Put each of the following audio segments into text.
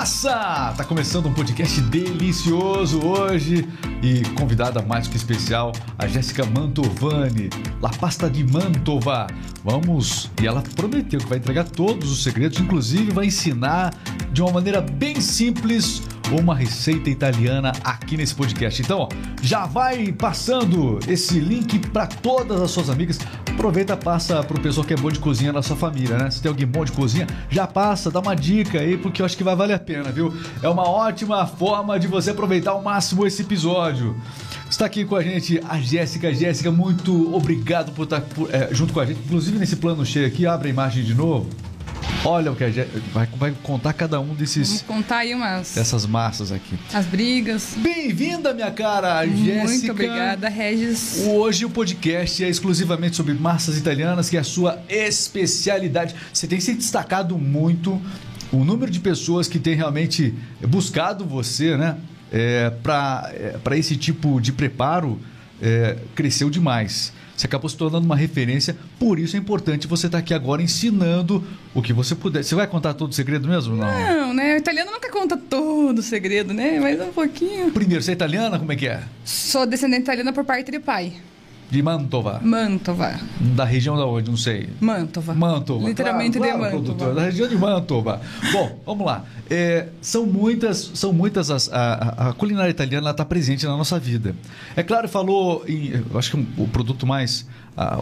massa! Tá começando um podcast delicioso hoje e convidada mais que especial, a Jéssica Mantovani, La Pasta de Mantova. Vamos, e ela prometeu que vai entregar todos os segredos, inclusive vai ensinar de uma maneira bem simples uma receita italiana aqui nesse podcast. Então, já vai passando esse link para todas as suas amigas. Aproveita, passa pro pessoal que é bom de cozinha na sua família, né? Se tem alguém bom de cozinha, já passa, dá uma dica aí, porque eu acho que vai valer a pena, viu? É uma ótima forma de você aproveitar ao máximo esse episódio. Está aqui com a gente a Jéssica. Jéssica, muito obrigado por estar por, é, junto com a gente. Inclusive nesse plano cheio aqui, abre a imagem de novo. Olha o que a Jéssica vai, vai contar cada um desses Vamos contar aí umas. dessas massas aqui. As brigas. Bem-vinda, minha cara Jéssica. Muito obrigada, Regis. Hoje o podcast é exclusivamente sobre massas italianas, que é a sua especialidade. Você tem se destacado muito o número de pessoas que tem realmente buscado você, né? É, para é, esse tipo de preparo é, cresceu demais. Você acabou se tornando uma referência, por isso é importante você estar aqui agora ensinando o que você puder. Você vai contar todo o segredo mesmo? Não, Não, né? O italiano nunca conta todo o segredo, né? Mas um pouquinho. Primeiro, você é italiana? Como é que é? Sou descendente italiana por parte de pai. De Mantova. Mantova. Da região da onde? Não sei. Mantova. Mantova. Literalmente claro, de claro, Mantova. produtor, da região de Mantova. Bom, vamos lá. É, são muitas, são muitas as, a, a culinária italiana está presente na nossa vida. É claro, falou em, eu acho que o produto mais,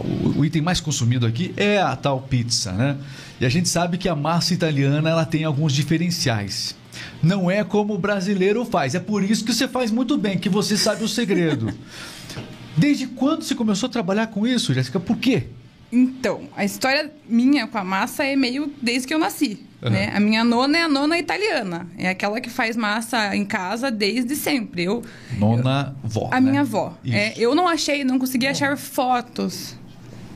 o, o item mais consumido aqui é a tal pizza, né? E a gente sabe que a massa italiana ela tem alguns diferenciais. Não é como o brasileiro faz. É por isso que você faz muito bem, que você sabe o segredo. Desde quando você começou a trabalhar com isso, Jéssica? Por quê? Então, a história minha com a massa é meio desde que eu nasci. Uhum. Né? A minha nona é a nona italiana. É aquela que faz massa em casa desde sempre. Eu, Nona vó. A né? minha avó. É, eu não achei, não consegui achar fotos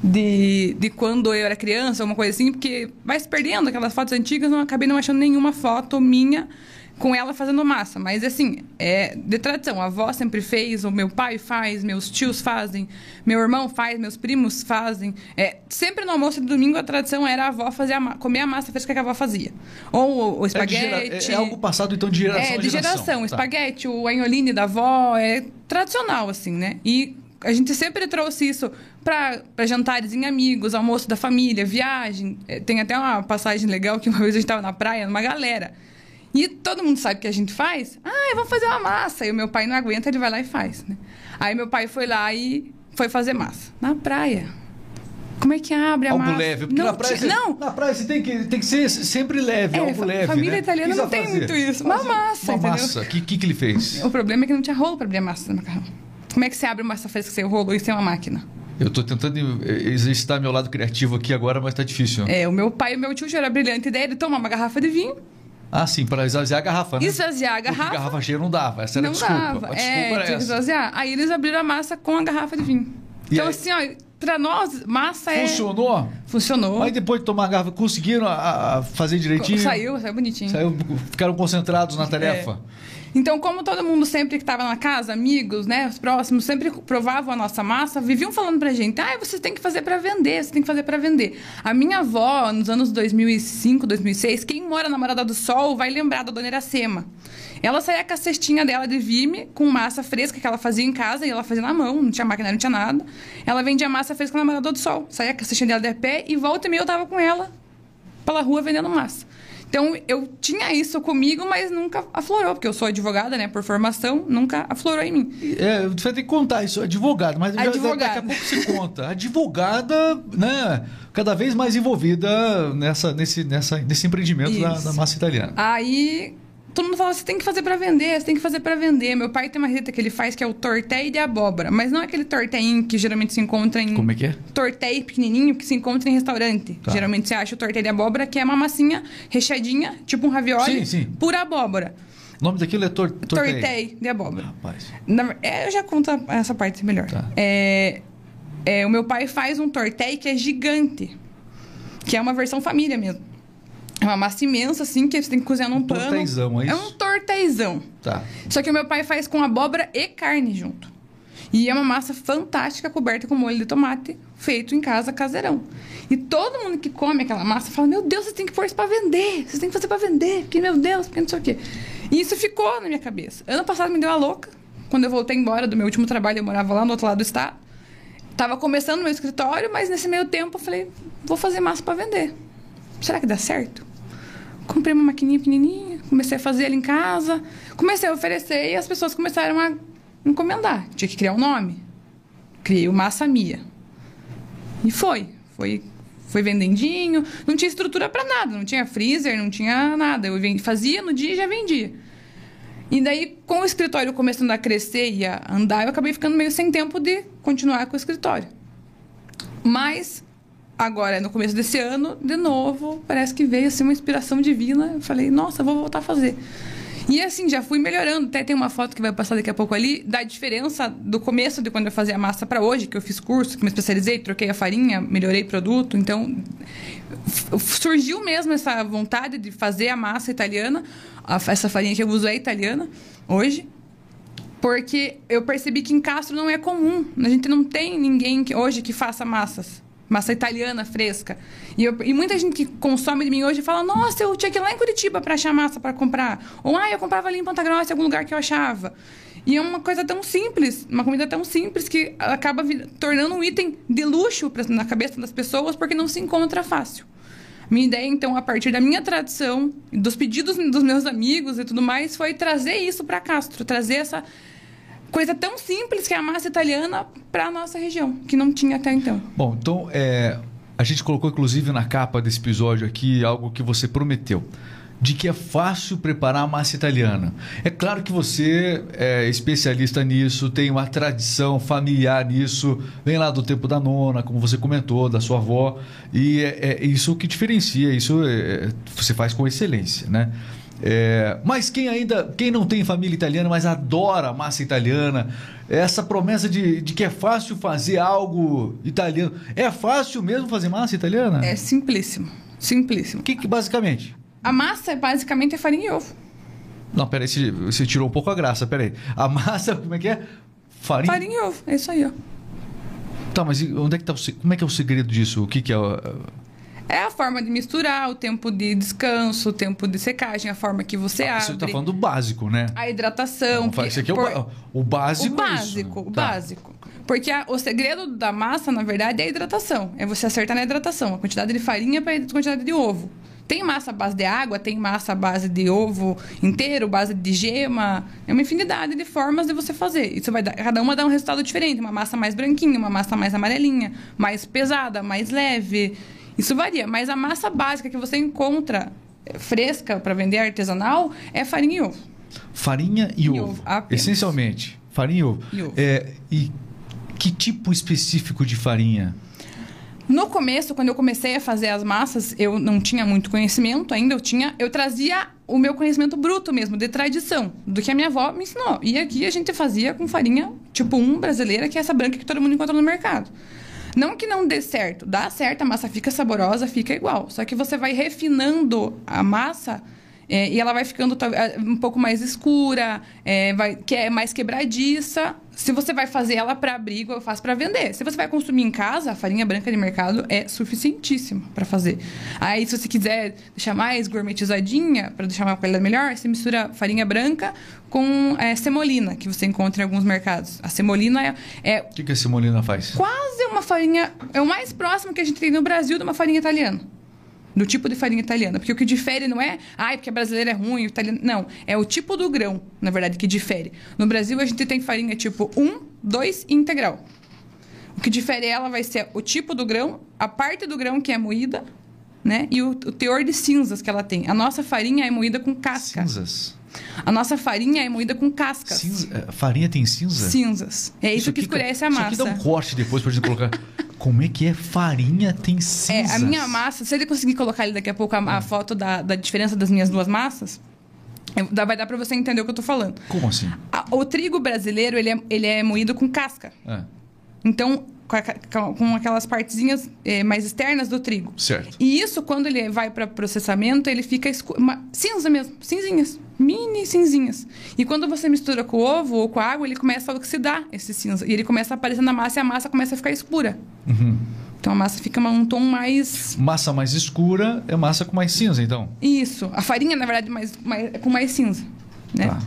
de, de quando eu era criança, uma coisa assim, porque vai se perdendo aquelas fotos antigas, não acabei não achando nenhuma foto minha com ela fazendo massa. Mas assim, é de tradição. A avó sempre fez, o meu pai faz, meus tios fazem, meu irmão faz, meus primos fazem. É, sempre no almoço de domingo a tradição era a avó fazer a comer a massa fresca que a avó fazia. Ou o, É, gera- espaguete. é- é algo passado então de geração É, de geração. geração. Tá. Espaguete, o anholine da avó, é tradicional, assim, né? E a gente sempre trouxe isso para jantares em amigos, almoço da família, viagem. É, Tem até uma passagem legal que uma vez a gente estava na praia, numa galera. E todo mundo sabe o que a gente faz. Ah, vamos fazer uma massa. E o meu pai não aguenta, ele vai lá e faz. Né? Aí meu pai foi lá e foi fazer massa. Na praia. Como é que abre a Algo massa? leve, porque não, na praia, você, não, na praia você tem que, tem que ser sempre leve, É, algo leve. família né? italiana que não você tem fazer? muito isso. Uma massa, Uma entendeu? massa. O que, que, que ele fez? O problema é que não tinha rolo para abrir a massa do macarrão. Como é que você abre massa fresca sem rolo e sem uma máquina? Eu tô tentando eh, exercitar meu lado criativo aqui agora, mas tá difícil. É, o meu pai e o meu tio já era brilhante ideia de tomar uma garrafa de vinho, Ah, sim, para esvaziar a garrafa, né? esvaziar a Porque garrafa. garrafa cheia não dava. Essa era não a desculpa. dava. A desculpa é, era tinha essa. esvaziar. Aí eles abriram a massa com a garrafa de vinho. E então, aí? assim, ó, pra nós, massa é. Funcionou? Funcionou. Aí depois de tomar a garrafa, conseguiram a- a fazer direitinho? Saiu, saiu bonitinho. Saiu, ficaram concentrados na tarefa. Então, como todo mundo sempre que estava na casa, amigos, né, os próximos, sempre provavam a nossa massa, viviam falando pra gente: ah, você tem que fazer pra vender, você tem que fazer pra vender. A minha avó, nos anos 2005, 2006, quem mora na Morada do Sol vai lembrar da dona Iracema. Ela saía com a cestinha dela de vime, com massa fresca que ela fazia em casa, e ela fazia na mão, não tinha máquina, não tinha nada. Ela vendia massa fresca na Morada do Sol. Saía com a cestinha dela de pé e volta e meia eu tava com ela pela rua vendendo massa. Então, eu tinha isso comigo, mas nunca aflorou, porque eu sou advogada, né, por formação, nunca aflorou em mim. É, você vai ter que contar isso, advogado, mas Advogada. daqui a pouco você conta. Advogada, né, cada vez mais envolvida nessa, nesse, nessa, nesse empreendimento da, da massa italiana. Aí, todo mundo fala, você tem que fazer pra vender, você tem que fazer pra vender. Meu pai tem uma receita que ele faz que é o tortéi de abóbora, mas não é aquele tortéinho que geralmente se encontra em... Como é que é? Tortéi pequenininho que se encontra em restaurante. Tá. Geralmente você acha o tortéi de abóbora, que é uma massinha recheadinha, tipo um ravioli, Sim, sim. pura abóbora. O nome daquilo é tor tortei. Tortéi de abóbora. Rapaz. Na é, eu já conto essa parte melhor. Tá. É, é, o meu pai faz um tortéi que é gigante. Que é uma versão família mesmo. É uma massa imensa, assim, que você tem que cozinhar num Um pano. torteizão, é É isso? um torteizão. Tá. Só que o meu pai faz com abóbora e carne junto. E é uma massa fantástica coberta com molho de tomate, feito em casa, caseirão. E todo mundo que come aquela massa fala: Meu Deus, você tem que pôr isso pra vender, você tem que fazer pra vender, porque, meu Deus, porque não sei o quê. E isso ficou na minha cabeça. Ano passado me deu a louca, quando eu voltei embora do meu último trabalho, eu morava lá no outro lado do estado. Tava começando meu escritório, mas nesse meio tempo eu falei: Vou fazer massa para vender. Será que dá certo? Comprei uma maquininha pequenininha, comecei a fazer ela em casa, comecei a oferecer e as pessoas começaram a encomendar. Tinha que criar um nome. Criei o Massa Mia. E foi. Foi, foi vendendinho. Não tinha estrutura para nada. Não tinha freezer, não tinha nada. Eu fazia no dia e já vendia. E daí, com o escritório começando a crescer e a andar, eu acabei ficando meio sem tempo de continuar com o escritório. Mas, agora, no começo desse ano, de novo, parece que veio assim, uma inspiração divina. Eu falei, nossa, vou voltar a fazer. E assim, já fui melhorando. Até tem uma foto que vai passar daqui a pouco ali, da diferença do começo de quando eu fazia massa para hoje, que eu fiz curso, que me especializei, troquei a farinha, melhorei produto. Então, surgiu mesmo essa vontade de fazer a massa italiana. essa farinha que eu uso é italiana hoje. Porque eu percebi que em Castro não é comum. A gente não tem ninguém que, hoje que faça massas massa italiana fresca. E, eu, e, muita gente que consome de mim hoje fala: Nossa, eu tinha que ir lá em Curitiba para achar massa para comprar. Ou, ah, eu comprava ali em Ponta Grossa, em algum lugar que eu achava. E é uma coisa tão simples, uma comida tão simples que acaba tornando um item de luxo pra, na cabeça das pessoas porque não se encontra fácil. Minha ideia, então, a partir da minha tradição, dos pedidos dos meus amigos e tudo mais, foi trazer isso para Castro, trazer essa, coisa tão simples que é a massa italiana para a nossa região, que não tinha até então. Bom, então é, a gente colocou inclusive na capa desse episódio aqui algo que você prometeu. De que é fácil preparar a massa italiana. É claro que você é especialista nisso, tem uma tradição familiar nisso, vem lá do tempo da nona, como você comentou, da sua avó, e é, é isso que diferencia, isso é, você faz com excelência, né? É, mas quem ainda, quem não tem família italiana, mas adora massa italiana, essa promessa de, de que é fácil fazer algo italiano, é fácil mesmo fazer massa italiana? É simplíssimo, simplíssimo. O que, que basicamente? A massa basicamente é farinha e ovo. Não, peraí, você, você tirou um pouco a graça, peraí. A massa, como é que é? Farinha? Farinha e ovo, é isso aí, ó. Tá, mas onde é que tá o, como é que é o segredo disso? O que, que é? É a forma de misturar, o tempo de descanso, o tempo de secagem, a forma que você ah, abre. Você está falando do básico, né? A hidratação. Não, isso aqui é o, o básico. O básico, é o tá. básico. Porque a, o segredo da massa, na verdade, é a hidratação. É você acertar na hidratação. A quantidade de farinha para a quantidade de ovo. Tem massa à base de água, tem massa à base de ovo inteiro, base de gema. É uma infinidade de formas de você fazer. Isso vai dar, cada uma dá um resultado diferente. Uma massa mais branquinha, uma massa mais amarelinha, mais pesada, mais leve. Isso varia, mas a massa básica que você encontra eh, fresca para vender artesanal é farinha e ovo. Farinha e, e ovo. ovo Essencialmente, farinha e ovo. E, ovo. É, e que tipo específico de farinha? No começo, quando eu comecei a fazer as massas, eu não tinha muito conhecimento ainda. Eu tinha, eu trazia o meu conhecimento bruto mesmo, de tradição, do que a minha avó me ensinou. E aqui a gente fazia com farinha tipo 1 brasileira, que é essa branca que todo mundo encontra no mercado. Não que não dê certo, dá certo, a massa fica saborosa, fica igual. Só que você vai refinando a massa é, e ela vai ficando é, um pouco mais escura, é, vai, que é mais quebradiça. Se você vai fazer ela para abrigo, eu faço para vender. Se você vai consumir em casa, a farinha branca de mercado é suficientíssima para fazer. Aí, se você quiser deixar mais gourmetizadinha, para deixar uma qualidade melhor, você mistura farinha branca com é, semolina, que você encontra em alguns mercados. A semolina é. é o que, que a semolina faz? Quase uma farinha. É o mais próximo que a gente tem no Brasil de uma farinha italiana do tipo de farinha italiana. Porque o que difere não é, ai, porque a brasileira é ruim, o italiano. Não, é o tipo do grão, na verdade, que difere. No Brasil, a gente tem farinha tipo 1, 2 e integral. O que difere ela vai ser o tipo do grão, a parte do grão que é moída, né? E o, o teor de cinzas que ela tem. A nossa farinha é moída com casca. Cinzas. A nossa farinha é moída com cascas. Cinza, é, farinha tem cinza? Cinzas. É isso, isso que escurece a massa. Isso aqui dá um corte depois pra gente colocar. Como é que é farinha tem cinzas? É, a minha massa, se ele conseguir colocar ali daqui a pouco a, a hum. foto da, da diferença das minhas duas massas, vai dar para você entender o que eu tô falando. Como assim? A, o trigo brasileiro, ele é, ele é moído com casca. É. Então, com, aquelas partezinhas é, mais externas do trigo. Certo. E isso, quando ele vai para processamento, ele fica uma, cinza mesmo, cinzinhas. mini cinzinhas. E quando você mistura com o ovo ou com a água, ele começa a oxidar esse cinza. E ele começa a aparecer na massa e a massa começa a ficar escura. Uhum. Então a massa fica um tom mais. Massa mais escura é massa com mais cinza, então. Isso. A farinha, na verdade, mais, mais, é com mais cinza. Né? Tá.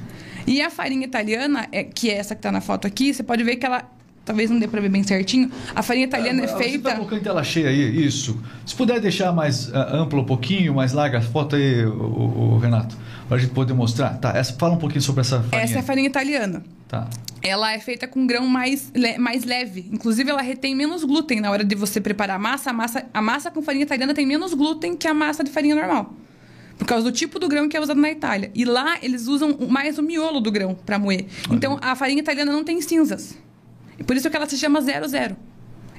E a farinha italiana, é, que é essa que está na foto aqui, você pode ver que ela. Talvez não dê para ver bem certinho. A farinha italiana é Você feita. tá colocando tela cheia aí, isso. Se puder deixar mais ah, ampla um pouquinho, mais larga a foto aí, o, o- Renato, para a gente poder mostrar. Tá, essa, fala um pouquinho sobre essa farinha. Essa é a farinha italiana. Tá. Ela é feita com grão mais, le- mais leve. Inclusive, ela retém menos glúten na hora de você preparar a massa. A massa, a massa com farinha italiana tem menos glúten que a massa de farinha normal. Por causa do tipo do grão que é usado na Itália. E lá, eles usam mais o miolo do grão para moer. Então, a farinha italiana não tem cinzas. Por isso que ela se chama 00.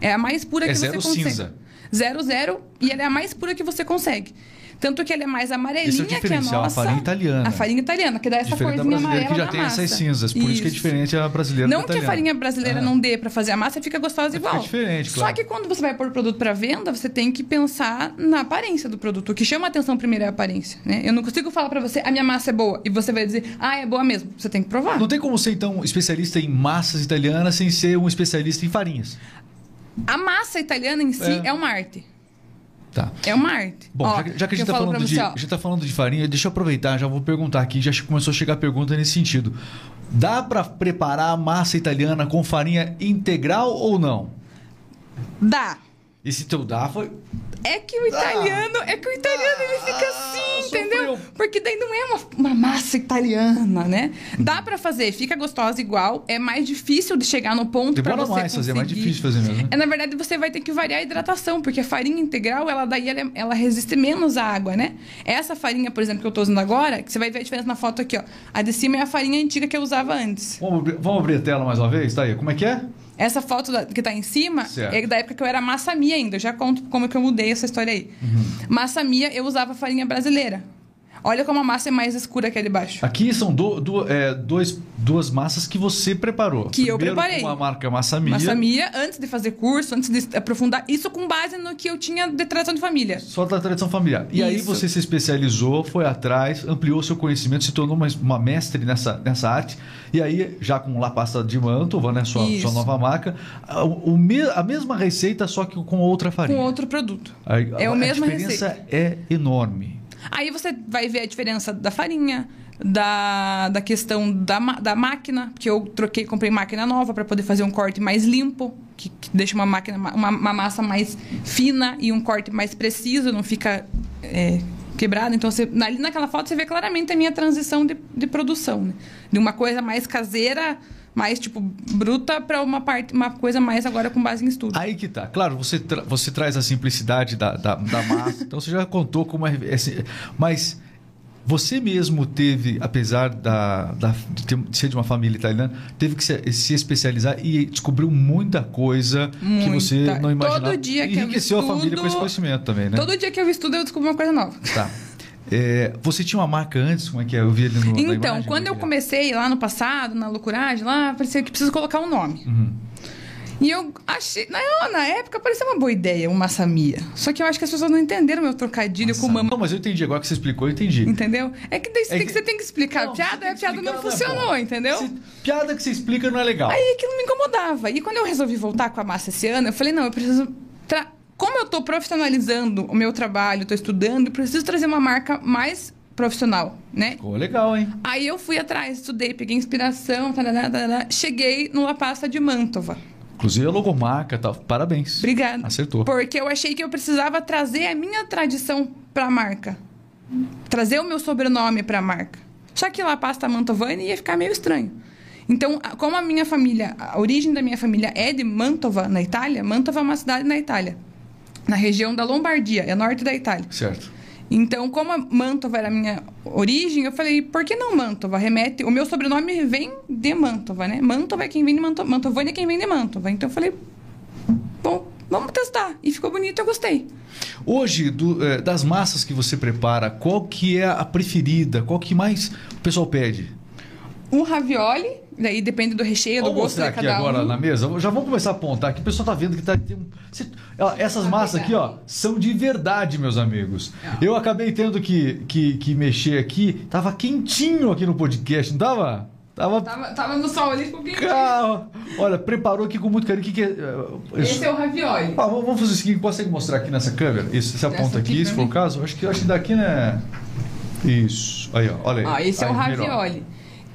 É a mais pura É que zero você consegue. cinza. 00 e ela é a mais pura que você consegue. Tanto que ela é mais amarelinha Esse é o que a a nossa. farinha italiana. A farinha italiana, que dá essa Diferente da corzinha amarela que já tem massa. essas cinzas, por isso, que é diferente a brasileira Não que a farinha brasileira Ah. não dê pra fazer a massa, fica gostosa Fica igual. diferente, Só claro. que quando você vai pôr o produto pra venda, você tem que pensar na aparência do produto. O que chama a atenção primeiro é a aparência, né? Eu não consigo falar pra você, a minha massa é boa, e você vai dizer, ah, é boa mesmo. Você tem que provar. Não tem como ser, então, especialista em massas italianas sem ser um especialista em farinhas. A massa italiana em si É. é, uma arte. Tá. É uma arte. Bom, Ó, já, que- já que a gente está falando, de, a tá falando de farinha, deixa eu aproveitar, já vou perguntar aqui, já começou a chegar pergunta nesse sentido. Dá para preparar a massa italiana com farinha integral ou não? Dá. Esse teu dá foi. É que o italiano, é que o italiano massa italiana, né? Dá pra fazer, fica gostosa igual, é mais difícil de chegar no ponto Demora você mais fazer, é mais conseguir. difícil fazer mesmo. né? É, na verdade, você vai ter que variar a hidratação, porque a farinha integral, ela daí ela, ela resiste menos à água, né? Essa farinha, por exemplo, que eu tô usando agora, que você vai ver a diferença na foto aqui, ó. A de cima é a farinha antiga que eu usava antes. Vamos, abrir, vamos abrir a tela mais uma vez? Tá aí. Como é que é? Essa foto da- que tá em cima Certo. é da época que eu era massa mia ainda. Eu já conto como que eu mudei essa história aí. Uhum. Massa mia, eu usava farinha brasileira. Olha como a massa é mais escura que a de baixo. Aqui são do, do- é, dois, duas massas que você preparou. Que eu Primeiro preparei. com a marca Massa Mia. Massa mia, antes de fazer curso, antes de aprofundar, isso com base no que eu tinha de tradição de família. Só da tradição familiar. E aí Isso. você se especializou, foi atrás, ampliou seu conhecimento, se tornou uma, uma mestre nessa, nessa arte. E aí, já com La Pasta de Mantova, né? Sua, sua nova marca, a, o a mesma receita, só que com outra farinha. Com outro produto. Aí, É a a mesma diferença é enorme. Aí você vai ver a diferença da farinha, da, da questão da, da máquina, que eu troquei, comprei máquina nova para poder fazer um corte mais limpo, que, que deixa uma máquina, ma- uma, uma massa mais fina e um corte mais preciso, não fica é, quebrado. Então, você, ali naquela foto você vê claramente a minha transição de, de produção, né? De uma coisa mais caseira, mais tipo bruta, para uma parte, uma coisa mais agora com base em estudo. Aí que tá. Claro, você, tra- você traz a simplicidade da, da, da massa, então você já contou como é. esse- Mas você mesmo teve, apesar da, da- de, ser de uma família italiana, teve que se, se especializar e descobriu muita coisa que você Muita. não imaginava. Todo dia que eu enriqueceu a família estudo- com esse conhecimento também, né? Todo dia que eu estudo, eu descubro uma coisa nova. Tá. É, você tinha uma marca antes? Como é que é? Eu vi ali no. Então, imagem, quando eu comecei lá no passado, na loucuragem, lá, parecia que preciso colocar um nome. Uhum. E eu achei. Na, na época parecia uma boa ideia, uma samia. Só que eu acho que as pessoas não entenderam meu trocadilho com mamãe. Não, mas eu entendi. Agora que você explicou, eu entendi. Entendeu? É que, daí você É tem que- que- você tem que explicar. Não, piada é que piada explicar, não é funcionou, bom. entendeu? Se- piada que você explica não é legal. Aí aquilo me incomodava. E quando eu resolvi voltar com a massa esse ano, eu falei, não, eu preciso. tra- Como eu tô profissionalizando o meu trabalho, tô estudando, preciso trazer uma marca mais profissional, né? Ficou legal, hein? Aí eu fui atrás, estudei, peguei inspiração, tarará, tarará, cheguei no La Pasta de Mantova. Inclusive a logomarca tal. Parabéns. Obrigada. Acertou. Porque eu achei que eu precisava trazer a minha tradição para a marca. Trazer o meu sobrenome para a marca. Só que La Pasta Mantovani ia ficar meio estranho. Então, a- como a minha família, a origem da minha família é de Mantova, na Itália, Mantova é uma cidade na Itália. Na região da Lombardia, é norte da Itália. Certo. Então, como a Mantova era a minha origem, eu falei, por que não Mantova? Remete. O meu sobrenome vem de Mantova, né? Mantova é quem vem de Mantova. Mantovani é quem vem de Mantova. Então eu falei, bom, vamos testar. E ficou bonito, eu gostei. Hoje, do- eh, das massas que você prepara, qual que é a preferida? Qual que mais o pessoal pede? O ravioli Daí depende do recheio, do gosto mostrar de aqui cada agora um. na mesa. Já vamos começar a apontar aqui. O pessoal tá vendo que tá. Tem um... Essas Tá massas aqui, ó, são de verdade, meus amigos. Eu acabei tendo que, que, que mexer aqui. Tava quentinho aqui no podcast, não tava? Tava. Tava, tava no sol ali, ficou quente. Cara, Olha, preparou aqui com muito carinho. O que, que é. é, Esse é o ravioli. Ah, vamos vamos fazer o seguinte, consegue mostrar aqui nessa câmera? Isso, você aponta aqui, aqui se for o mim? caso. Acho que, acho que daqui, né? Isso. Aí, ó, olha aí. Ó, esse é o Aí, melhor. ravioli.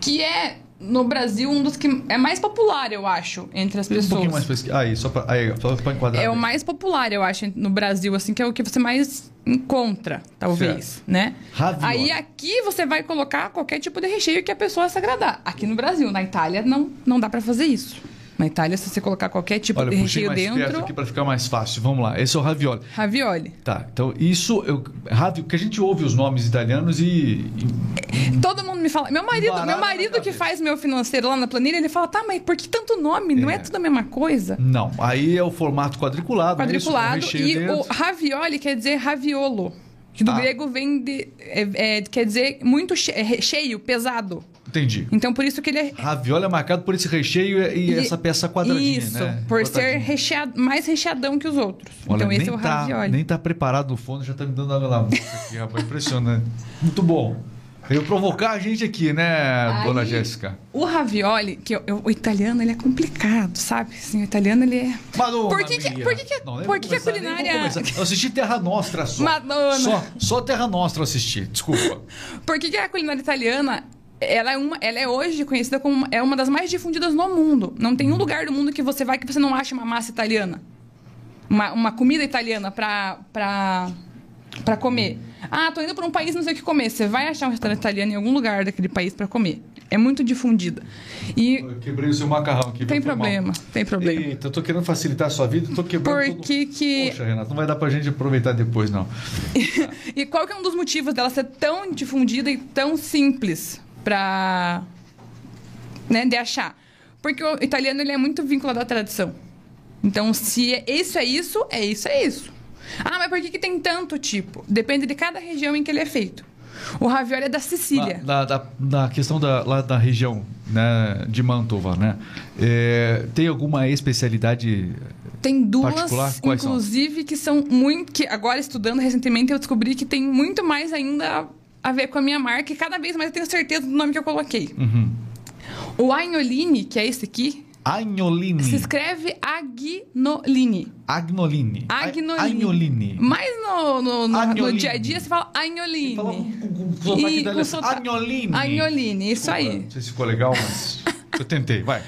Que é, no Brasil, um dos que é mais popular, eu acho, entre as Um pouquinho pessoas. mais pesquisa. Aí, só pra, aí, só pra enquadrar. É o mais popular, eu acho, no Brasil, assim, que é o que você mais encontra, talvez, né? Ravioli. Aí aqui você vai colocar qualquer tipo de recheio que a pessoa se agradar. Aqui no Brasil, na Itália, não, não dá pra fazer isso. Na Itália, se você colocar qualquer tipo Olha, de recheio mais perto dentro, aqui pra ficar mais fácil. Vamos lá. Esse é o ravioli. ravioli. Tá, então isso, eu, ravi, porque a gente ouve os nomes italianos e, e- Todo mundo me fala. Meu marido, meu marido que faz meu financeiro lá na planilha, ele fala: tá, mas por que tanto nome? Não é, É. tudo a mesma coisa? não, aí é o formato quadriculado? Isso, Quadriculado. recheio E dentro. o ravioli quer dizer raviolo. Que do Ah. grego vem de. é- é- quer dizer muito é cheio, pesado. Entendi. Então por isso que ele é. Ravioli é marcado por esse recheio e, e essa peça quadradinha, Isso, né? por ser recheado, mais recheadão que os outros. Olha, então esse é o tá, ravioli. Nem tá preparado no fundo, já tá me dando água na boca aqui, rapaz. Impressionante. Muito bom. Veio provocar a gente aqui, né, Aí- dona Jéssica? O ravioli, que eu- eu- o italiano ele é complicado, sabe? Assim, o italiano ele é. Madonna Por que que- por que que- Não, nem por que que a começar, nem vou culinária-. Eu assisti Terra Nostra só. Madonna. Só, só Terra Nostra eu assisti, desculpa. Por que, que a culinária italiana ela é, uma, ela é hoje conhecida como uma- é uma das mais difundidas no mundo. Não tem um lugar do mundo que você vai que você não ache uma massa italiana. Uma, uma comida italiana pra, pra, pra comer. Ah, tô indo pra um país, não sei o que comer. Você vai achar um restaurante italiano em algum lugar daquele país pra comer. É muito difundida. E Eu quebrei o seu macarrão aqui. tem? Foi mal. problema, tem problema. Eita, eu tô querendo facilitar a sua vida, tô quebrando Por todo- que que... Poxa, Renato, não vai dar pra gente aproveitar depois, não. E qual que é um dos motivos dela ser tão difundida e tão simples pra né, de achar? Porque o italiano ele é muito vinculado à tradição. Então, se é- isso é isso, é isso, é isso. Ah, mas por que, que tem tanto tipo? Depende de cada região em que ele é feito. O ravioli é da Sicília. Na, da, da questão da, lá da região né, de Mantova, né? É, tem alguma especialidade? Tem duas, Particular? Quais são? inclusive, que são muito. que agora, estudando recentemente, eu descobri que tem muito mais ainda a, ver com a minha marca e cada vez mais eu tenho certeza do nome que eu coloquei. Uhum. O Agnolini, que é esse aqui, Agnolini. se escreve Agnolini. Agnolini. Agnolini. Agnolini. Mas no, no, no- no dia a dia você fala Agnolini. Fala com, com, com com Agnolini. Agnolini, isso aí. Não sei se ficou legal, mas eu tentei. Vai.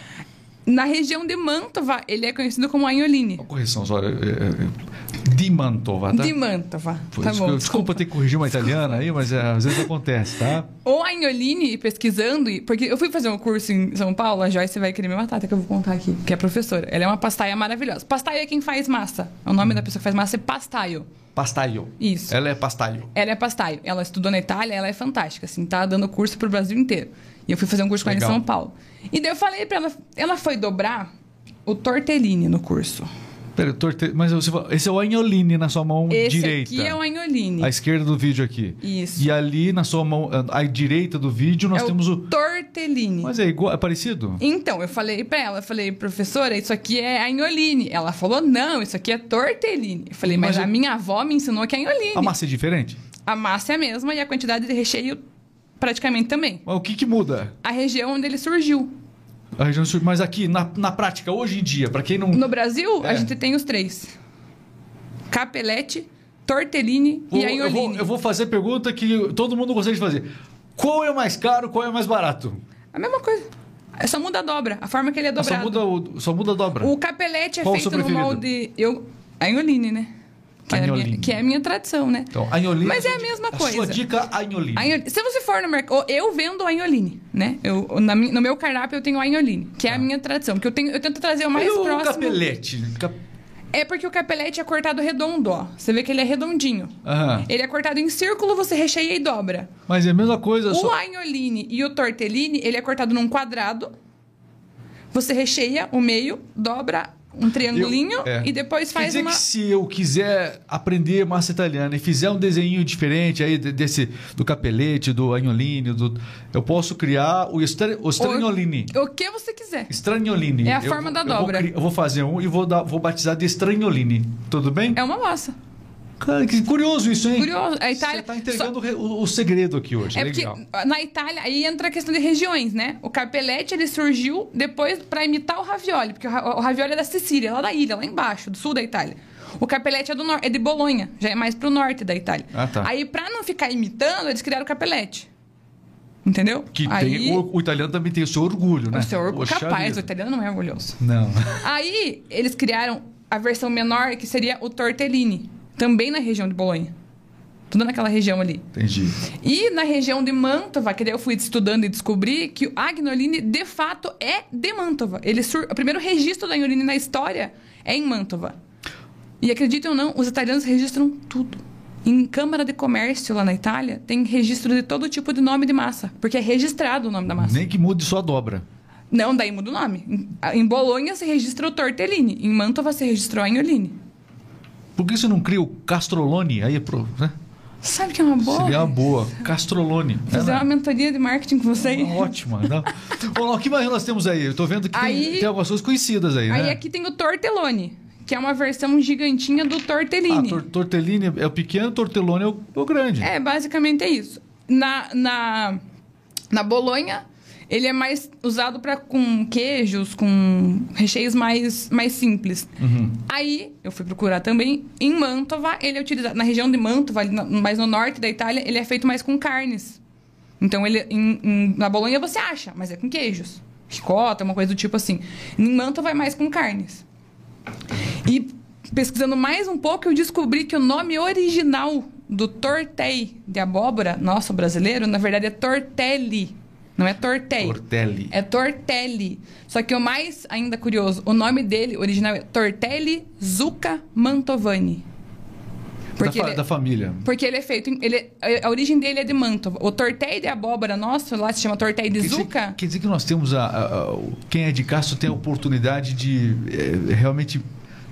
Na região de Mantova, ele é conhecido como. Uma correção, só. é, é, é, de Mantova, tá? De Mantova. Tá desculpa, bom. desculpa ter que corrigir uma italiana aí, mas é, às vezes acontece, tá? O Agnolini, pesquisando, porque eu fui fazer um curso em São Paulo, a Joyce vai querer me matar, até que eu vou contar aqui, que é professora. Ela é uma pastaia maravilhosa. Pastaia é quem faz massa. O nome da pessoa que faz massa é pastaio. Pastaio. Isso. Ela é pastaio. Ela é pastaio. Ela estudou na Itália, ela é fantástica, assim, tá dando curso pro Brasil inteiro. E eu fui fazer um curso com ela em. São Paulo. E daí eu falei pra ela, ela foi dobrar o tortellini no curso. Pera, torte... mas você fala- esse é o Agnolini na sua mão Esse direita. aqui é o Agnolini. À esquerda do vídeo aqui. Isso. E ali na sua mão, à direita do vídeo, nós é temos o. tortellini. Mas é igual, é parecido? Então, eu falei pra ela, eu falei, professora, isso aqui é Agnolini. Ela falou, não, isso aqui é tortellini. Eu falei, mas, Mas a eu- minha avó me ensinou que é Agnolini. A massa é diferente? A massa é a mesma e a quantidade de recheio praticamente também. Mas o que, que muda? A região onde ele surgiu. A região sul, mas aqui, na, na prática, hoje em dia, pra quem não. No Brasil, É. a gente tem os três. Capelete, tortellini Vou- e eu, vou, eu vou fazer pergunta que todo mundo gostaria de fazer. Qual é o mais caro, qual é o mais barato? A mesma coisa. É só muda a dobra, a forma que ele é Ah, Só dobrado. muda, o, só muda a dobra. O capelete é Qual feito no molde... Eu... Agnolini, né? Que, É minha, que é a minha tradição, né? Então, Agnolini. Mas é sua a mesma A coisa. sua dica, Agnolini. Agnolini. Se você for no mercado, eu vendo Agnolini, né? Eu, na no meu cardápio eu tenho Agnolini, que é a minha tradição, que eu tenho, eu tento trazer o mais e o próximo. capelete? Cap- É porque o capelete é cortado redondo, ó. Você vê que ele é redondinho. Aham. Ele é cortado em círculo, você recheia e dobra. Mas é a mesma coisa, O só... Agnolini e o tortellini, ele é cortado num quadrado. Você recheia o meio, dobra um triangulinho Eu- é. e depois Quer faz dizer uma. que se eu quiser aprender massa italiana e fizer um desenho diferente aí de- desse do capelete, do agnolini, do, eu posso criar o, estra, o stragnolini. O que você quiser. Stragnolini. É a forma da eu vou dobra. Eu vou, fazer um e vou, dar, vou batizar de stragnolini. Tudo bem? É uma massa. Cara, que curioso isso, hein? Curioso. A Itália. Você tá entregando o re- o, o segredo aqui hoje. É Legal. porque na Itália, aí entra a questão de regiões, né? O capelete, ele surgiu depois para imitar o ravioli, porque o ra- o ravioli é da Sicília, lá da ilha, lá embaixo, do sul da Itália. O capelete é do norte, é de Bolonha, já é mais pro norte da Itália. Ah, tá. Aí, pra não ficar imitando, eles criaram o capelete. Entendeu? Que aí, tem, o, o italiano também tem o seu orgulho, né? o seu orgulho. Poxa Capaz, o vida. italiano não é orgulhoso. Não. Aí, eles criaram a versão menor, que seria o tortellini, também na região de Bolonha. Tudo naquela região ali. Entendi. E na região de Mantova, que daí eu fui estudando e descobri que o Agnoline de fato é de Mantova. Ele sur... O primeiro registro da Agnoline na história é em Mantova. E acreditem ou não, os italianos registram tudo. Em Câmara de Comércio lá na Itália, tem registro de todo tipo de nome de massa, porque é registrado o nome da massa. Nem que mude só a dobra. Não, daí muda o nome. Em- Em Bolonha se registra o Tortellini, em Mantova se registrou a Agnoline. Por que você não cria o Castrolone? Aí é pro, né? Sabe que é uma boa? Seria uma boa. Castrolone. Fazer uma mentoria de marketing com você aí. Ótima. Né? O que mais nós temos aí? Eu tô vendo que tem, Aí- tem algumas coisas conhecidas aí, Aí né? aqui tem o tortellone, que é uma versão gigantinha do Ah, tortellini. tor tortellini é o pequeno, tortellone é o, o grande. É, basicamente é isso. Na, na, na Bolonha, ele é mais usado para com queijos, com recheios mais, mais simples. Uhum. Aí, eu fui procurar também, em Mantova, ele é utilizado, na região de Mantova, ali na- mais no norte da Itália, ele é feito mais com carnes. Então, ele, em- em- na Bolonha você acha, mas é com queijos. Ricota, uma coisa do tipo assim. Em Mantova é mais com carnes. E pesquisando mais um pouco, eu descobri que o nome original do tortei de abóbora, nosso brasileiro, na verdade é tortelli. Não é tortei. Tortelli. É tortelli. Só que o mais ainda curioso, o nome dele original é Tortelli Zucca Mantovani. Porque, da, fa- ele, da família. porque ele é feito. Ele, a a origem dele é de Mantova. O tortei de abóbora nosso, lá se chama tortei de Quer dizer, Zucca. quer dizer que nós temos a, a- a- quem é de Castro tem a oportunidade de eh, realmente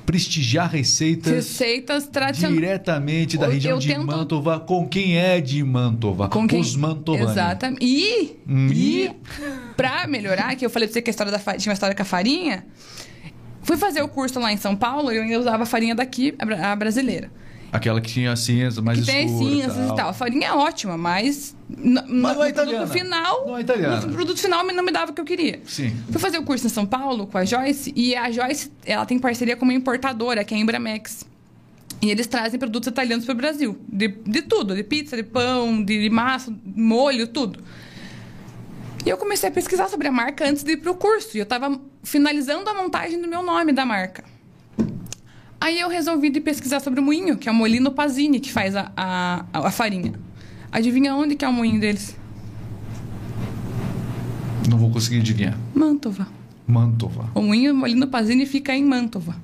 prestigiar receitas Receitas tradicionais. diretamente da Eu- região eu de tento- Mantova com quem é de Mantova, Com quem? os Mantovani. Exatamente. E, Hum, e pra melhorar, que eu falei pra você que a história da fa- tinha uma história com a farinha, fui fazer o curso lá em São Paulo e eu ainda usava a farinha daqui, a brasileira. Aquela que tinha cinza mais que tem escura cinzas e tal. A farinha é ótima, mas, no, não é no italiana. produto final, Não é italiana. no produto final não me dava o que eu queria. Sim. Fui fazer o curso em São Paulo com a Joyce e a Joyce, ela tem parceria com uma importadora, que é a Embramex. E eles trazem produtos italianos para o Brasil. De, de tudo, de pizza, de pão, de massa, molho, tudo. E eu comecei a pesquisar sobre a marca antes de ir pro curso. E eu estava finalizando a montagem do meu nome da marca. Aí eu resolvi de pesquisar sobre o moinho, que é o Molino Pazini, que faz a, a, a farinha. Adivinha onde que é o moinho deles? Não vou conseguir adivinhar. Mantova. Mantova. O moinho Molino Pazini fica em Mantova.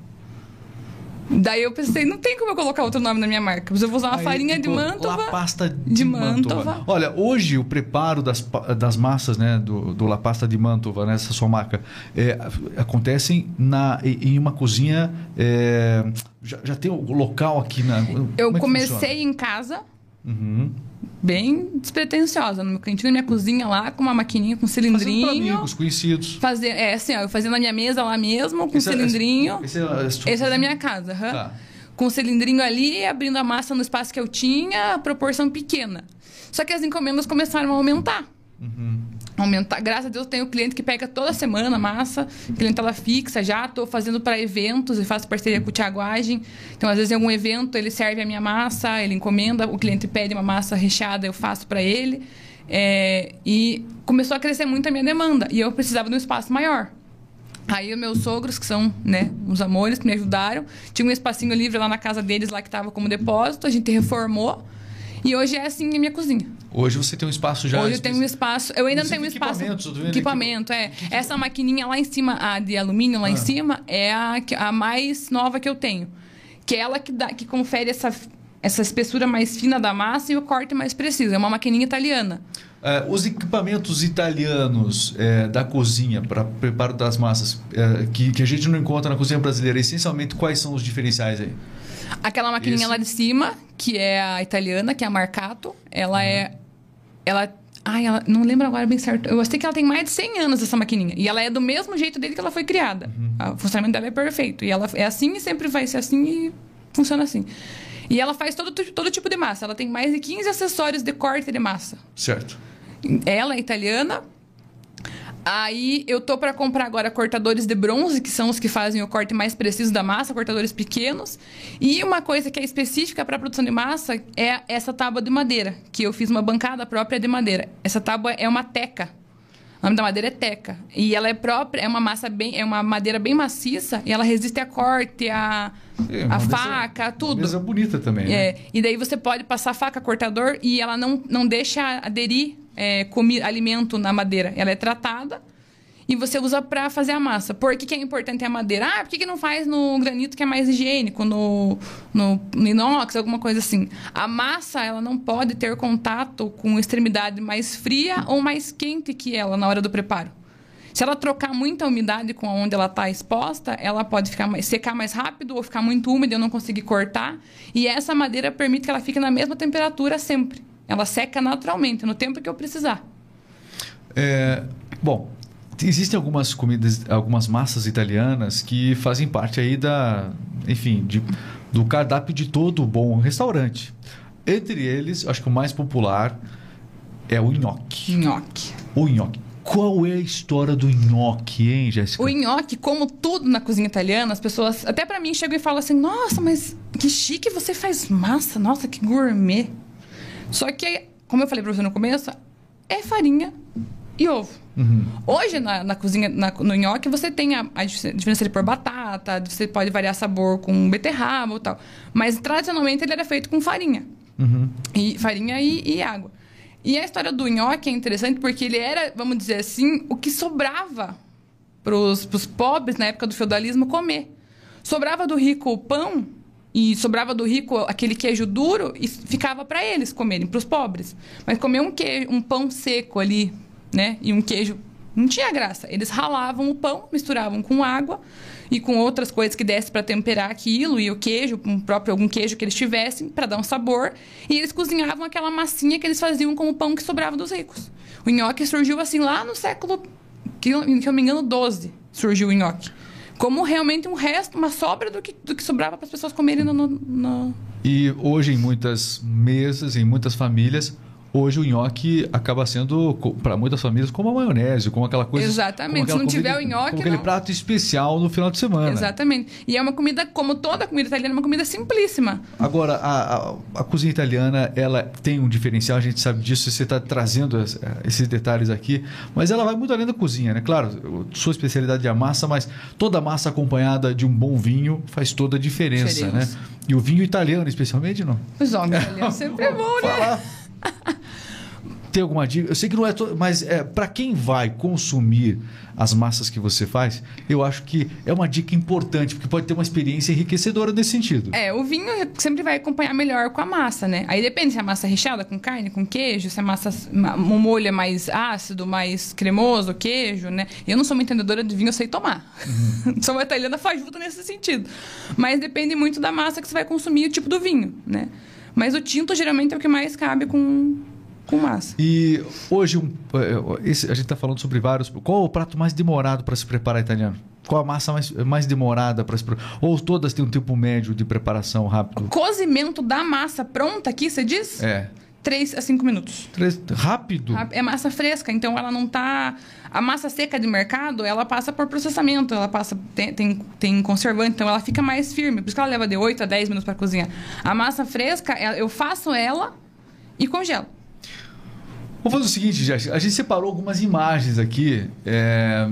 Daí eu pensei, não tem como eu colocar outro nome na minha marca. Mas eu vou usar uma Aí farinha de ficou Mantova. La Pasta de, de Mantova. Mantova. Olha, hoje o preparo das, das massas, né, do, do La Pasta de Mantova, né, essa sua marca, é, acontecem na, em uma cozinha. é, já, já tem o local aqui na. Eu é comecei funciona? em casa, Uhum. Bem despretensiosa, no meu cantinho, na minha cozinha lá, com uma maquininha com Fazendo pra cilindrinho. amigos, conhecidos. Fazer, é assim, ó, eu fazia na minha mesa lá mesmo, com Esse é- cilindrinho. Esse, é, esse, Esse é da minha casa, aham. Tá. Com o cilindrinho ali, abrindo a massa no espaço que eu tinha, a proporção pequena. Só que as encomendas começaram a aumentar. Uhum. Aumentar. Graças a Deus, tenho cliente que pega toda semana massa, clientela fixa já. Estou fazendo para eventos e faço parceria com o Tiaguagem. Então, às vezes, em algum evento, ele serve a minha massa, ele encomenda, o cliente pede uma massa recheada, eu faço para ele. É, e começou a crescer muito a minha demanda. E eu precisava de um espaço maior. Aí meus sogros, que são, né, uns amores que me ajudaram, tinha um espacinho livre lá na casa deles, lá que estava como depósito, a gente reformou. E hoje é assim a minha cozinha. Hoje você tem um espaço já. Hoje eu tenho um espaço. Eu ainda não tenho um espaço. Equipamento, é. Essa maquininha lá em cima, a de alumínio lá Ah. em cima, é a, que- a mais nova que eu tenho. Que é ela que, dá, que confere essa essa espessura mais fina da massa e o corte mais preciso. É uma maquininha italiana. É, os equipamentos italianos é, da cozinha para preparo das massas é, que, que, a gente não encontra na cozinha brasileira, essencialmente quais são os diferenciais aí? Aquela maquininha lá de cima, que é a italiana, que é a Marcato, ela é, uhum. é. Ela. Ai, ela não lembro agora bem certo. Eu sei que ela tem mais de 100 anos, essa maquininha. E ela é do mesmo jeito desde que ela foi criada. Uhum. O funcionamento dela é perfeito. E ela é assim e sempre vai ser assim e funciona assim. E ela faz todo, todo tipo de massa. Ela tem mais de 15 acessórios de corte de massa. Certo. Ela é italiana. Aí eu tô para comprar agora cortadores de bronze, que são os que fazem o corte mais preciso da massa, cortadores pequenos. E uma coisa que é específica para produção de massa é essa tábua de madeira, que eu fiz uma bancada própria de madeira. Essa tábua é uma teca. O nome da madeira é teca. E ela é própria, é uma massa bem, é uma madeira bem maciça e ela resiste a corte, a, é, a faca, mesa, tudo. Mesa bonita também. Né? É. E daí você pode passar faca cortador e ela não, não deixa aderir é, comi, alimento na madeira. Ela é tratada e você usa para fazer a massa. Por que, que, é importante a madeira? Ah, por que, que não faz no granito que é mais higiênico, no, no, no, inox, alguma coisa assim? A massa, ela não pode ter contato com extremidade mais fria ou mais quente que ela na hora do preparo. Se ela trocar muita umidade com onde ela está exposta, ela pode ficar mais, secar mais rápido ou ficar muito úmida e eu não conseguir cortar. E essa madeira permite que ela fique na mesma temperatura sempre. Ela seca naturalmente, no tempo que eu precisar. É, bom, Existem algumas comidas, algumas massas italianas que fazem parte aí da, enfim, de, do cardápio de todo bom restaurante. Entre eles, acho que o mais popular é o nhoque. Nhoque. O nhoque. Qual é a história do nhoque, hein, Jéssica? O nhoque, como tudo na cozinha italiana, as pessoas, até para mim, chegam e falam assim: "Nossa, mas que chique você faz massa, nossa, que gourmet". Só que, como eu falei para você no começo, é farinha e ovo. Uhum. Hoje, na, na cozinha, na, no nhoque, você tem a, a, diferença de pôr batata, você pode variar sabor com beterraba e tal. Mas, tradicionalmente, ele era feito com farinha. Uhum. E, farinha e, e, água. E a história do nhoque é interessante porque ele era, vamos dizer assim, o que sobrava para os pobres, na época do feudalismo, comer. Sobrava do rico o pão e sobrava do rico aquele queijo duro e ficava para eles comerem, para os pobres. Mas comer um queijo, um pão seco ali, né? E um queijo não tinha graça. Eles ralavam o pão, misturavam com água e com outras coisas que desse para temperar aquilo e o queijo, um próprio algum queijo que eles tivessem para dar um sabor, e eles cozinhavam aquela massinha que eles faziam com o pão que sobrava dos ricos. O nhoque surgiu assim lá no século que, que eu me engano 12, surgiu o nhoque. Como realmente um resto, uma sobra do que, do que sobrava para as pessoas comerem no, no, no... E hoje, em muitas mesas, em muitas famílias, hoje o nhoque acaba sendo, para muitas famílias, como a maionese, como aquela coisa. Exatamente. Se não tiver o nhoque. Como aquele não. prato especial no final de semana. Exatamente. E é uma comida, como toda comida italiana, uma comida simplíssima. Agora, a, a, a cozinha italiana, ela tem um diferencial, a gente sabe disso, você está trazendo esses detalhes aqui, mas ela vai muito além da cozinha, né? Claro, sua especialidade é a massa, mas toda massa acompanhada de um bom vinho faz toda a diferença, diferença. né? E o vinho italiano, especialmente, não? Os homens italianos sempre é bom, né? Tem alguma dica? Eu sei que não é todo, mas é, para quem vai consumir as massas que você faz, eu acho que é uma dica importante, porque pode ter uma experiência enriquecedora nesse sentido. É, o vinho sempre vai acompanhar melhor com a massa, né? Aí depende se a massa é recheada com carne, com queijo, se a massa, um molho é mais ácido, mais cremoso, queijo, né? Eu não sou uma entendedora de vinho, eu sei tomar. Uhum. sou uma italiana fajuta nesse sentido. Mas depende muito da massa que você vai consumir e o tipo do vinho, né? Mas o tinto geralmente é o que mais cabe com, com massa. E hoje, um, é, esse, a gente está falando sobre vários. Qual o prato mais demorado para se preparar italiano? Qual a massa mais, mais demorada para se preparar? Ou todas têm um tempo médio de preparação rápido? O cozimento da massa pronta aqui, você diz? É. 3 a 5 minutos. Três, rápido? É massa fresca, então ela não tá. A massa seca de mercado, ela passa por processamento, ela passa. Tem, tem, tem conservante, então ela fica mais firme. Por isso que ela leva de 8 a 10 minutos para cozinhar. A massa fresca, eu faço ela e congelo. Vamos fazer o seguinte, Jéssica. A gente separou algumas imagens aqui é,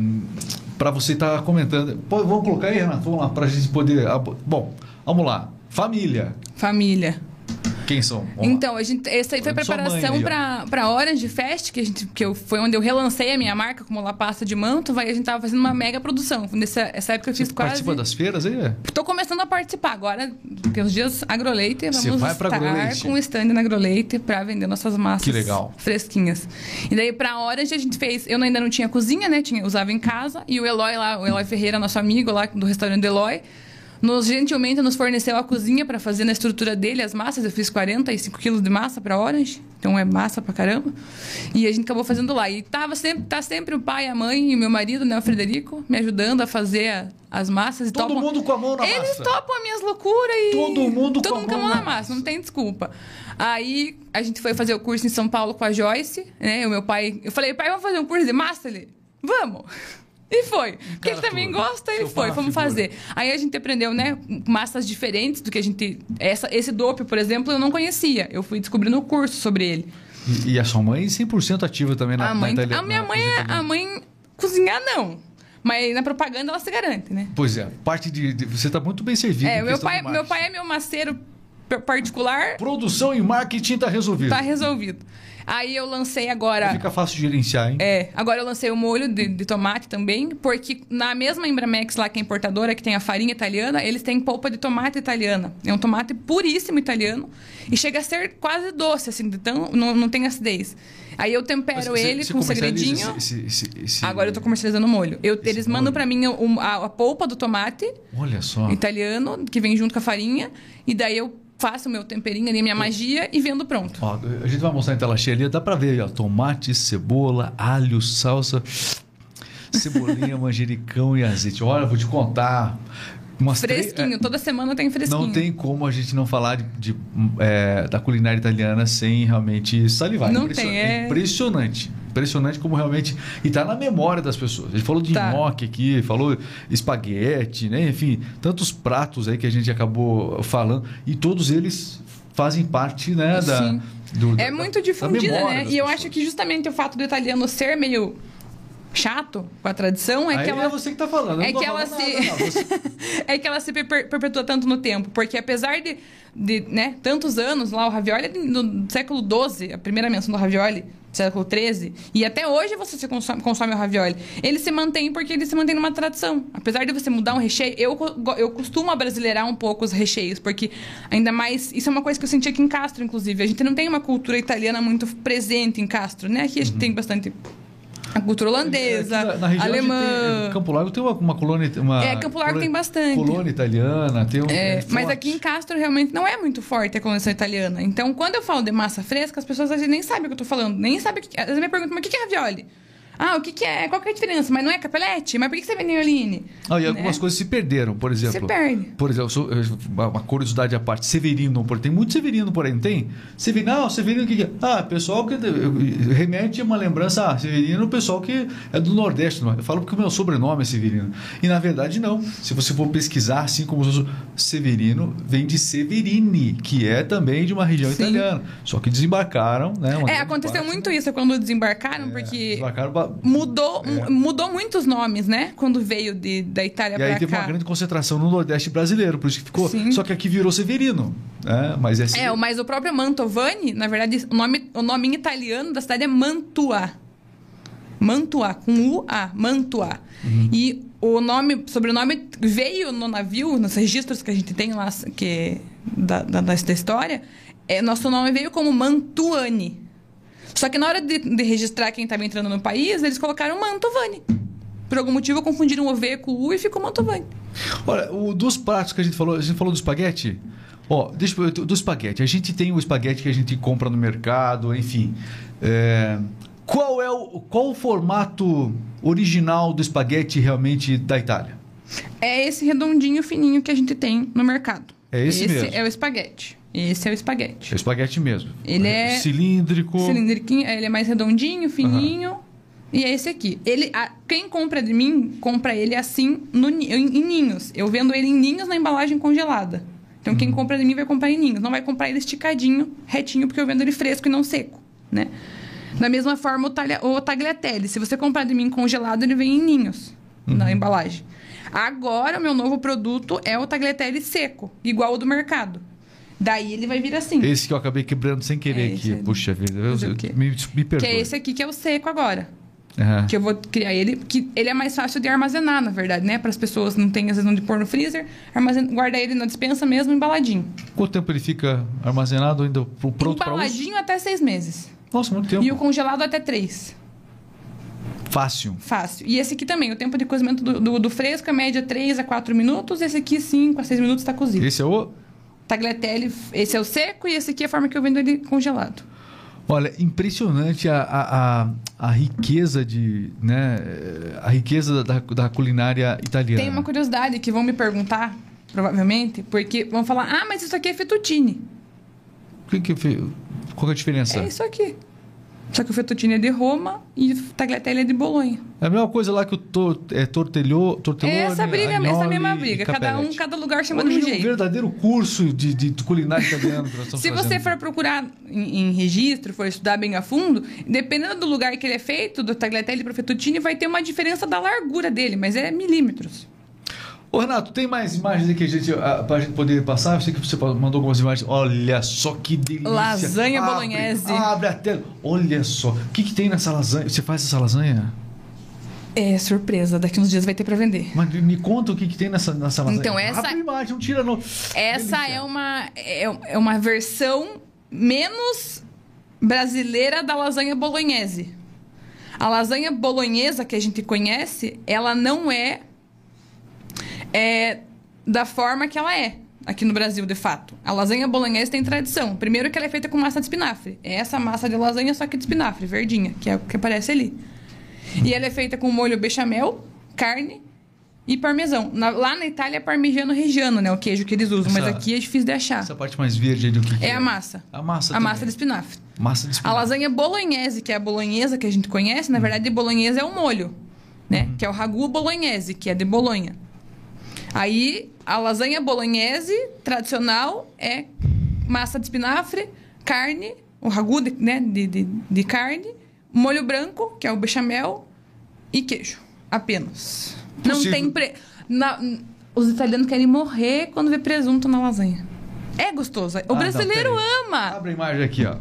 para você estar tá comentando. Pô, vamos colocar aí, Renato? Vamos lá, para a gente poder. Bom, vamos lá. Família. Família. Quem são? Vamos então, a gente, essa aí foi a preparação para Orange Fest, que, a gente, que eu, foi onde eu relancei a minha marca como La Pasta de Manto. Vai, a gente tava fazendo uma mega produção. Nessa essa época eu fiz Você quase. participa das feiras aí? Tô começando começando a participar. Agora, porque os dias agroleite, Você vamos vai pra estar Agroleite. com o stand na agroleite para vender nossas massas Que legal. fresquinhas. E daí, pra Orange, a gente fez... Eu ainda não tinha cozinha, né? Tinha, usava em casa. E o Eloy lá, o Eloy Ferreira, nosso amigo lá do restaurante do Eloy, nos gentilmente nos forneceu a cozinha para fazer na estrutura dele as massas. Eu fiz 45 quilos de massa para Orange, então é massa pra caramba. E a gente acabou fazendo lá. E tava sempre, tá sempre o pai, a mãe e o meu marido, né, o Frederico, me ajudando a fazer a- as massas. Todo topam- mundo com a mão na Eles massa. topam as minhas loucuras e. Todo mundo Todo com a mundo com a mão mão na na massa, massa. não tem desculpa. Aí a gente foi fazer o curso em São Paulo com a Joyce, né? O meu pai. Eu falei, pai, vamos fazer um curso de massa? Ele, vamos! E foi. Porque ele também tudo. gosta e Seu foi. figura. fazer. Aí a gente aprendeu, né? Massas diferentes do que a gente. Essa, esse dope, por exemplo, eu não conhecia. Eu fui descobrindo o curso sobre ele. E, e a sua mãe 100% ativa também na, a mãe. na a minha mãe é. A mãe cozinhar, não. Mas na propaganda ela se garante, né? Pois é, parte de, de- você está muito bem servido. É, meu pai, meu pai é meu maceiro particular, Produção e marketing está resolvido. tá resolvido. Aí eu lancei agora. Fica fácil de gerenciar, hein? É, agora eu lancei o molho de, de tomate também, porque na mesma Embramex lá, que é importadora, que tem a farinha italiana, eles têm polpa de tomate italiana. É um tomate puríssimo italiano e chega a ser quase doce, assim, de tão, não, não tem acidez. Aí eu tempero Mas ele você com um segredinho. esse- esse- esse- Agora eu tô comercializando o molho. Eu- eles mandam molho. pra mim o- a, a polpa do tomate Olha só. italiano, que vem junto com a farinha, e daí eu faço o meu temperinho ali, a minha magia, e vendo pronto. Ó, a gente vai mostrar em tela cheia ali, dá pra ver, ó, tomate, cebola, alho, salsa, cebolinha, manjericão e azeite. Olha, vou te contar. Umas Fresquinho, é, toda semana tem fresquinho. Não tem como a gente não falar de, de, é, da culinária italiana sem realmente salivar. Não Impression- tem, é- impressionante. Impressionante como realmente. E tá na memória das pessoas. Gente falou de Tá. nhoque aqui, falou espaguete, né? Enfim, tantos pratos aí que a gente acabou falando. E todos eles fazem parte, né? Da, Sim. do- É da- muito da difundida, né? E eu pessoas. acho que justamente o fato do italiano ser meio chato com a tradição é Aí que ela é você que tá falando. eu é tô que ela se nada. Você- é que ela se per- perpetua tanto no tempo, porque apesar de, de né, tantos anos lá o ravioli é do século XII, a primeira menção do ravioli, século XIII, e até hoje você se consome, consome o ravioli. Ele se mantém porque ele se mantém numa tradição. Apesar de você mudar um recheio, eu, eu costumo abrasileirar um pouco os recheios, porque ainda mais. Isso é uma coisa que eu senti aqui em Castro, inclusive. A gente não tem uma cultura italiana muito presente em Castro, né? Aqui a gente tem bastante. A cultura holandesa, Aqui na, na região alemã. Tem, Campo Largo tem uma, uma colônia. Uma É, Campo Largo colônia- tem bastante. Colônia italiana, tem um. É, é mas aqui em Castro realmente não é muito forte a colonização italiana. Então, quando eu falo de massa fresca, as pessoas às vezes nem sabem o que eu tô falando. Nem sabem o que. Às vezes me perguntam, mas o que é ravioli? Ah, o que, que é? Qual que é a diferença? Mas não é capelete? Mas por que você vende Oline? Ah, e algumas Né? coisas se perderam, por exemplo. Se perde. Por exemplo, uma curiosidade à parte, Severino, por- tem muito Severino por aí, não tem? Severino, não, Severino o que, que é? Ah, pessoal que remete a uma lembrança, ah, Severino o pessoal que é do Nordeste. não é? Eu falo porque o meu sobrenome é Severino. E na verdade não. Se você for pesquisar, assim como os outros, Severino vem de Severini, que é também de uma região Sim. italiana. Só que desembarcaram, né? É, aconteceu parte, muito né? isso quando desembarcaram, É, porque desembarcaram ba- mudou, É. mudou muitos nomes, né? Quando veio de, da Itália E aí teve cá. uma grande concentração no Nordeste brasileiro, por isso que ficou. Sim. Só que aqui virou Severino. Né? Mas é, É, mas o próprio Mantovani, na verdade, o nome, o nome em italiano da cidade é Mantua. Mantua, com U-A, Mantua. E o nome, sobrenome veio no navio, nos registros que a gente tem lá, que, da, da, da história, é, nosso nome veio como Mantuani. Só que na hora de, de registrar quem estava entrando no país, eles colocaram Mantovani. Por algum motivo, confundiram o V com o U e ficou Mantovani. Olha, o, dos pratos que a gente falou, a gente falou do espaguete. Ó, deixa eu, do espaguete. A gente tem o espaguete que a gente compra no mercado, enfim. É, qual é o qual o formato original do espaguete realmente da Itália? É esse redondinho fininho que a gente tem no mercado. É esse mesmo? é o espaguete. Esse é o espaguete. É o espaguete mesmo. Ele é cilíndrico. Cilindriquinho, ele é mais redondinho, fininho. E é esse aqui. Ele, a- quem compra de mim, compra ele assim no em, em ninhos. Eu vendo ele em ninhos na embalagem congelada. Então Uhum. quem compra de mim vai comprar em ninhos. Não vai comprar ele esticadinho, retinho, porque eu vendo ele fresco e não seco, né? Da mesma forma o, talha, o tagliatelle. Se você comprar de mim congelado, ele vem em ninhos Uhum. na embalagem. Agora, o meu novo produto é o tagliatelle seco, igual o do mercado. Daí ele vai vir assim. Esse que eu acabei quebrando sem querer É, aqui. Puxa vida, eu, eu- me, me Que perdoe. é esse aqui que é o seco agora. Aham. Que eu vou criar ele, que ele é mais fácil de armazenar, na verdade, né? Para as pessoas não tem às vezes não de pôr no freezer, armazen... guarda ele na dispensa mesmo, embaladinho. Quanto tempo ele fica armazenado ainda pro- pronto para embaladinho até seis meses. Nossa, muito tempo. E o congelado até três. Fácil. Fácil. E esse aqui também, o tempo de cozimento do, do, do fresco é média 3 a 4 minutos, esse aqui 5 a 6 minutos está cozido. Esse é o. Tagliatelle, esse é o seco e esse aqui é a forma que eu vendo ele congelado. Olha, impressionante a, a, a, a riqueza de. Né, a riqueza da, da culinária italiana. Tem uma curiosidade que vão me perguntar, provavelmente, porque vão falar: ah, mas isso aqui é fettuccine. Que que fe- Qual que é a diferença? É isso aqui. Só que o fettuccine é de Roma e o tagliatelle é de Bolonha. É a mesma coisa lá que o tor, é, tortelho, tortellone, É essa briga, essa mesma briga. Cada um, cada lugar chama de Hoje um é um jeito. verdadeiro curso de, de culinária italiana Se você fazendo. for procurar em, em registro, for estudar bem a fundo, dependendo do lugar que ele é feito, do tagliatelle pro fettuccine, vai ter uma diferença da largura dele, mas é milímetros. Ô, Renato, tem mais imagens aí que a gente, ah, pra gente poder passar? Eu sei que você mandou algumas imagens. Olha só que delícia. Lasanha abre, bolonhese. Abre a tela. Olha só. O que, que tem nessa lasanha? Você faz essa lasanha? É surpresa, daqui uns dias vai ter pra vender. Mas me conta o que, que tem nessa, nessa lasanha. Então, essa- Abre a imagem, não tira no... Essa Delícia. é uma, é, é uma versão menos brasileira da lasanha bolonhese. A lasanha bolonhesa que a gente conhece, ela não é, é da forma que ela é aqui no Brasil, de fato. A lasanha bolonhesa tem tradição. Primeiro que ela é feita com massa de espinafre. É essa massa de lasanha, só que de espinafre, verdinha, que é o que aparece ali. E ela é feita com molho bechamel, carne e parmesão. Na- lá na Itália é parmigiano reggiano, né? O queijo que eles usam. Mas Essa- aqui é difícil de achar. Essa parte mais verde aí do que, que É a massa. A massa A também. massa de espinafre. Massa de A espinafre. lasanha bolonhese, que é a bolonhesa que a gente conhece, na verdade, bolonhesa é o molho, né? Que é o ragu bolonhese, que é de Bolonha. Aí, a lasanha bolonhese tradicional é massa de espinafre, carne, o ragu, de, né, de, de, de carne, molho branco, que é o bechamel, e queijo. Apenas. Não Possível. tem... Pre... Na- Os italianos querem morrer quando vê presunto na lasanha. É gostoso. O Ah, brasileiro ama. Abre a imagem aqui, ó.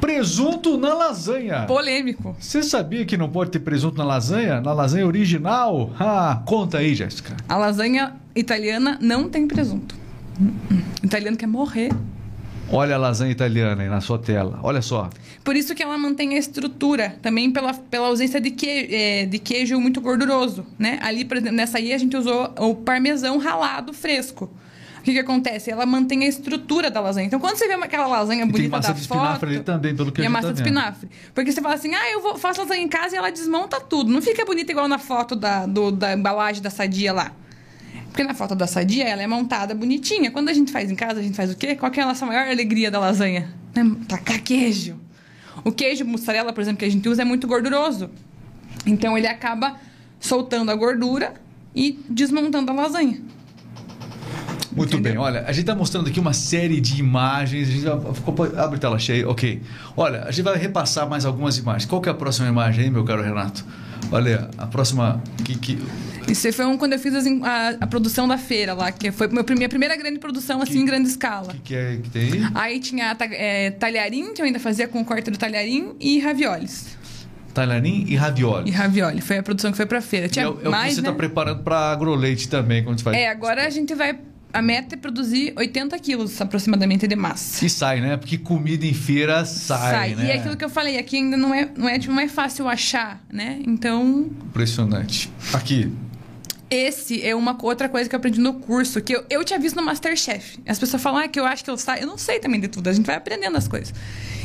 Presunto na lasanha. Polêmico. Você sabia que não pode ter presunto na lasanha? Na lasanha original? Ah, conta aí, Jéssica. A lasanha italiana não tem presunto. O italiano quer morrer. Olha a lasanha italiana aí na sua tela. Olha só. Por isso que ela mantém a estrutura, também pela, pela ausência de, que, é, de queijo muito gorduroso, né? Ali, por exemplo, nessa aí a gente usou o parmesão ralado fresco. O que, que acontece? Ela mantém a estrutura da lasanha. Então, quando você vê aquela lasanha E tem bonita massa da de espinafre foto, ali também, pelo que e a massa tá de espinafre. Porque você fala assim, ah, eu vou, faço lasanha em casa e ela desmonta tudo. Não fica bonita igual na foto da, do- da embalagem da sadia lá. Porque na foto da sadia, ela é montada bonitinha. Quando a gente faz em casa, a gente faz o quê? Qual que é a nossa maior alegria da lasanha? É tacar queijo. O queijo mussarela, por exemplo, que a gente usa é muito gorduroso. Então ele acaba soltando a gordura e desmontando a lasanha. Muito Entendeu? bem, olha, a gente está mostrando aqui uma série de imagens. A gente vai, ficou- abre tela cheia, ok. Olha, a gente vai repassar mais algumas imagens. Qual que é a próxima imagem aí, meu caro Renato? Olha, a próxima. Que, que, Isso foi um, quando eu fiz as a, a produção da feira lá, que foi meu, minha primeira grande produção, assim, Que- em grande escala. que, que é que tem aí? Aí tinha é, talharim, que eu ainda fazia com corte do talharim, e raviolis. Talharim e ravioli. E ravioli, foi a produção que foi pra feira. É, Tinha o- é o mais, que você né? está preparando para agroleite também, quando você faz. É, agora a gente vai... A meta é produzir 80 quilos aproximadamente de massa. E sai, né? Porque comida em feira sai, né? E é aquilo que eu falei, aqui ainda não é, não é, tipo, não é fácil achar, né? Então, Impressionante. Aqui. esse é uma outra coisa que eu aprendi no curso, que eu, eu tinha visto no Masterchef. As pessoas falam ah, que eu acho que eu sei. Eu não sei também de tudo, a gente vai aprendendo as coisas.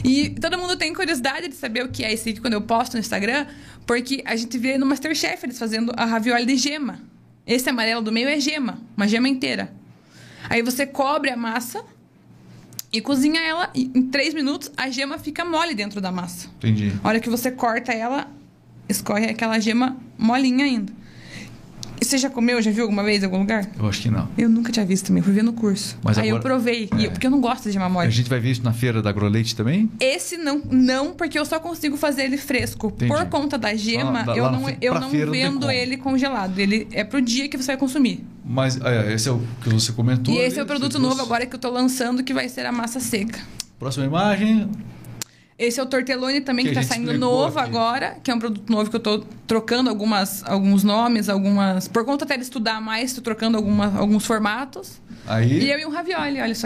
E todo mundo tem curiosidade de saber o que é esse vídeo quando eu posto no Instagram, porque a gente vê no Masterchef eles fazendo a ravioli de gema. Esse amarelo do meio é gema, uma gema inteira. Aí você cobre a massa e cozinha ela e em três minutos a gema fica mole dentro da massa. Entendi. A hora que você corta ela, escorre aquela gema molinha ainda. Você já comeu, já viu alguma vez em algum lugar? Eu acho que não. Eu nunca tinha visto também, fui ver no curso. Mas Aí eu agora- provei, e É. eu- porque eu não gosto de gema A gente vai ver isso na feira da agroleite também? Esse não, não, porque eu só consigo fazer ele fresco. Entendi. Por conta da gema, lá eu não, eu não vendo ele congelado. Ele é pro dia que você vai consumir. Mas é, esse é o que você comentou. e esse ali, é o produto novo trouxe. agora que eu tô lançando, que vai ser a massa seca. Próxima imagem. Esse é o tortelloni também Que que, tá saindo novo aqui. agora, que é um produto novo que eu tô trocando algumas, alguns nomes, algumas. Por conta até de estudar mais, tô trocando alguma, alguns formatos. Aí. E eu e um ravioli, olha só